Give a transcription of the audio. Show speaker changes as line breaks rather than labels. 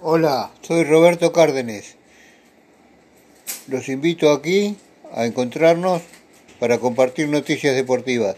Hola, soy Roberto Cárdenes. Los invito aquí a encontrarnos para compartir noticias deportivas.